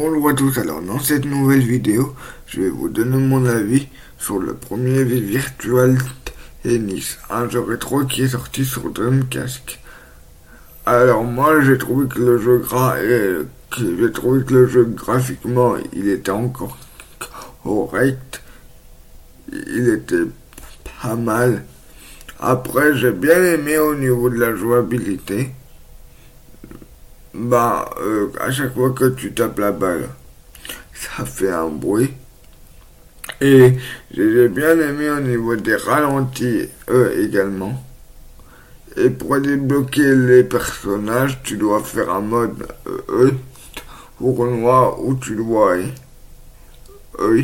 Bonjour à tous, alors dans cette nouvelle vidéo, je vais vous donner mon avis sur le premier Virtual Tennis, un jeu rétro qui est sorti sur Dreamcast. Alors moi j'ai trouvé que le jeu gras j'ai trouvé que le jeu graphiquement il était encore correct, il était pas mal. Après j'ai bien aimé au niveau de la jouabilité bah, euh, à chaque fois que tu tapes la balle, ça fait un bruit. Et j'ai bien aimé au niveau des ralentis, eux également. Et pour débloquer les personnages, tu dois faire un mode E, tournoi où tu dois euh,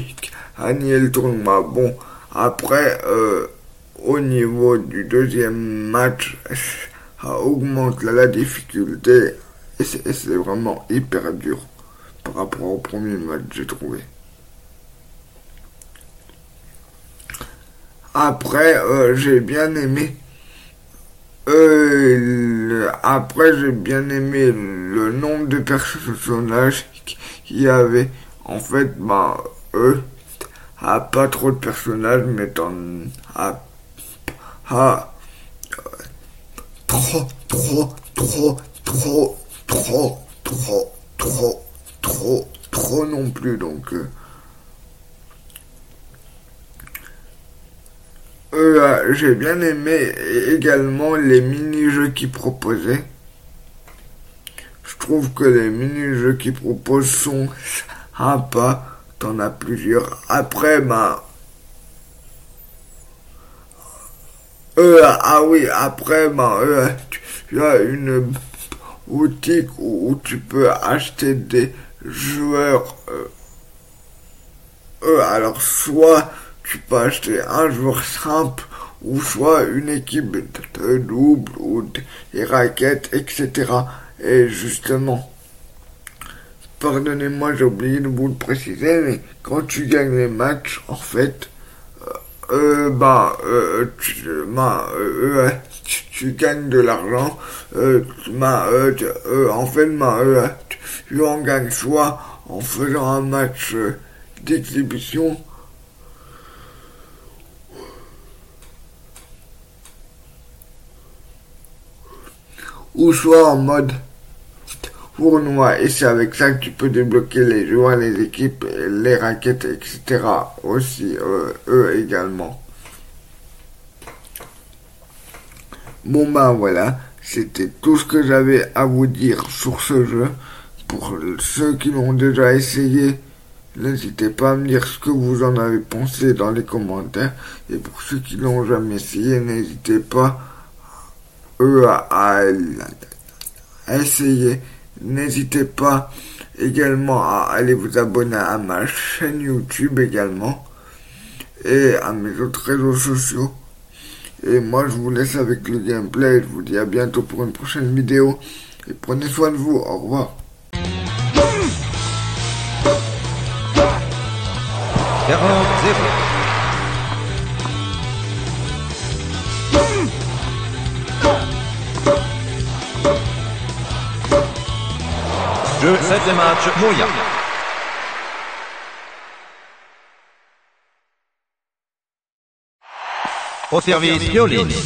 gagner le tournoi. Bon, après, euh, au niveau du deuxième match, ça augmente la difficulté et c'est vraiment hyper dur par rapport au premier match, j'ai trouvé. Après, euh, j'ai bien aimé. Euh, après, j'ai bien aimé le nombre de personnages qu'il y avait. En fait, bah, eux, a pas trop de personnages, mais t'en as trop, trop, trop, trop trop, trop, trop, trop, trop non plus. Donc, euh, euh, j'ai bien aimé également les mini-jeux qu'ils proposaient. Je trouve que les mini-jeux qu'ils proposent sont sympas. T'en as plusieurs. Après, bah. Euh, ah oui, après, euh, tu as une boutique où, tu peux acheter des joueurs. Euh, euh, alors soit tu peux acheter un joueur simple ou soit une équipe de double ou des raquettes, etc. Et justement, pardonnez-moi, j'ai oublié de vous le préciser, mais quand tu gagnes les matchs, en fait, euh, bah, euh, tu, bah, euh, tu, gagnes de l'argent, euh, bah, euh, en fait, bah, tu en gagnes soit en faisant un match d'exhibition, ou soit en mode tournoi. Et c'est avec ça que tu peux débloquer les joueurs, les équipes, les raquettes, etc. Aussi, euh, eux également. Bon ben voilà, c'était tout ce que j'avais à vous dire sur ce jeu. Pour ceux qui l'ont déjà essayé, n'hésitez pas à me dire ce que vous en avez pensé dans les commentaires. Et pour ceux qui l'ont jamais essayé, n'hésitez pas eux à essayer N'hésitez pas également à aller vous abonner à ma chaîne YouTube également et à mes autres réseaux sociaux. Et moi je vous laisse avec le gameplay. Je vous dis à bientôt pour une prochaine vidéo. Et prenez soin de vous. Au revoir. Jeu 7 match Moya. Au service Violini. 0-15.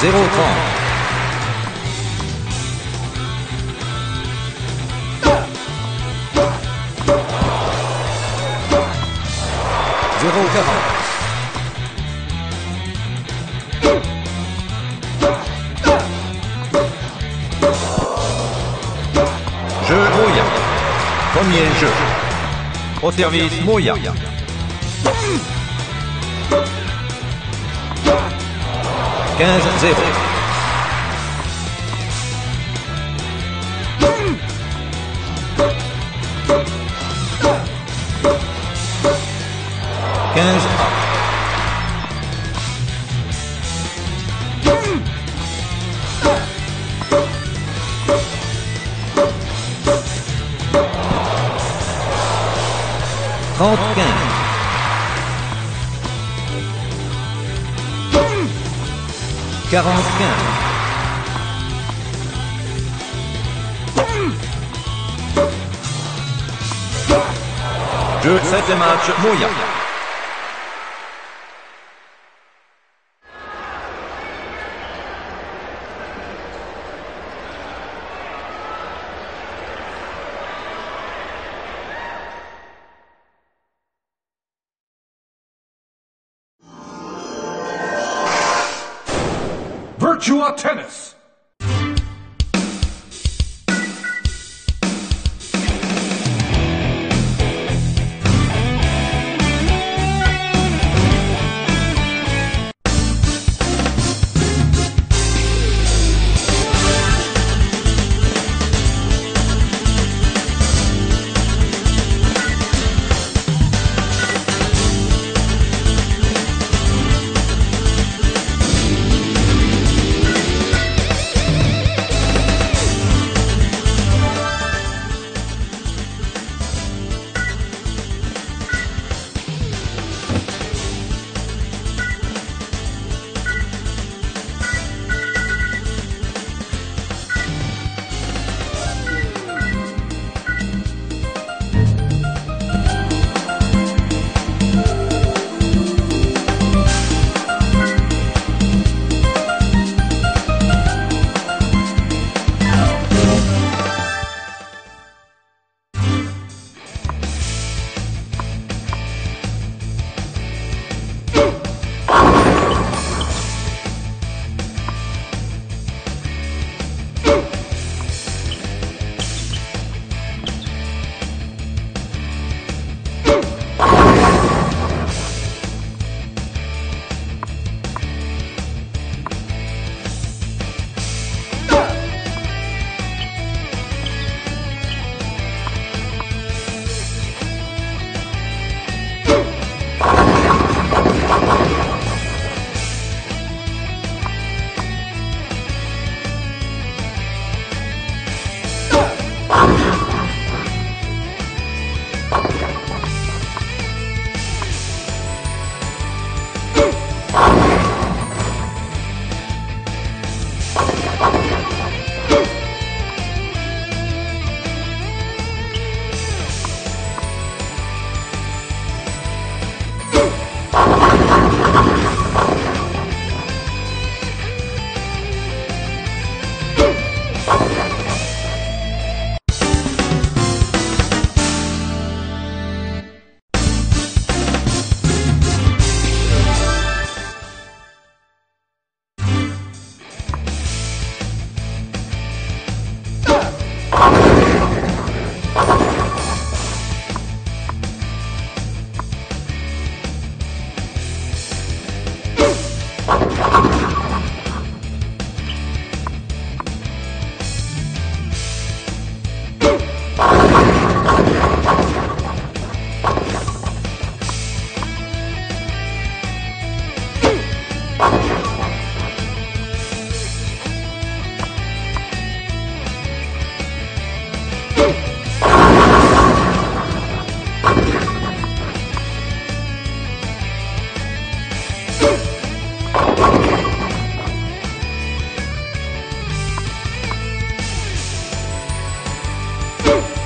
Zéro trente. Jeu Moya. Premier jeu. Au service Moya. 15-0. Quinze 30 15. Quarante quinze. Jeu 7 match Moya. Virtua Tennis. Woo!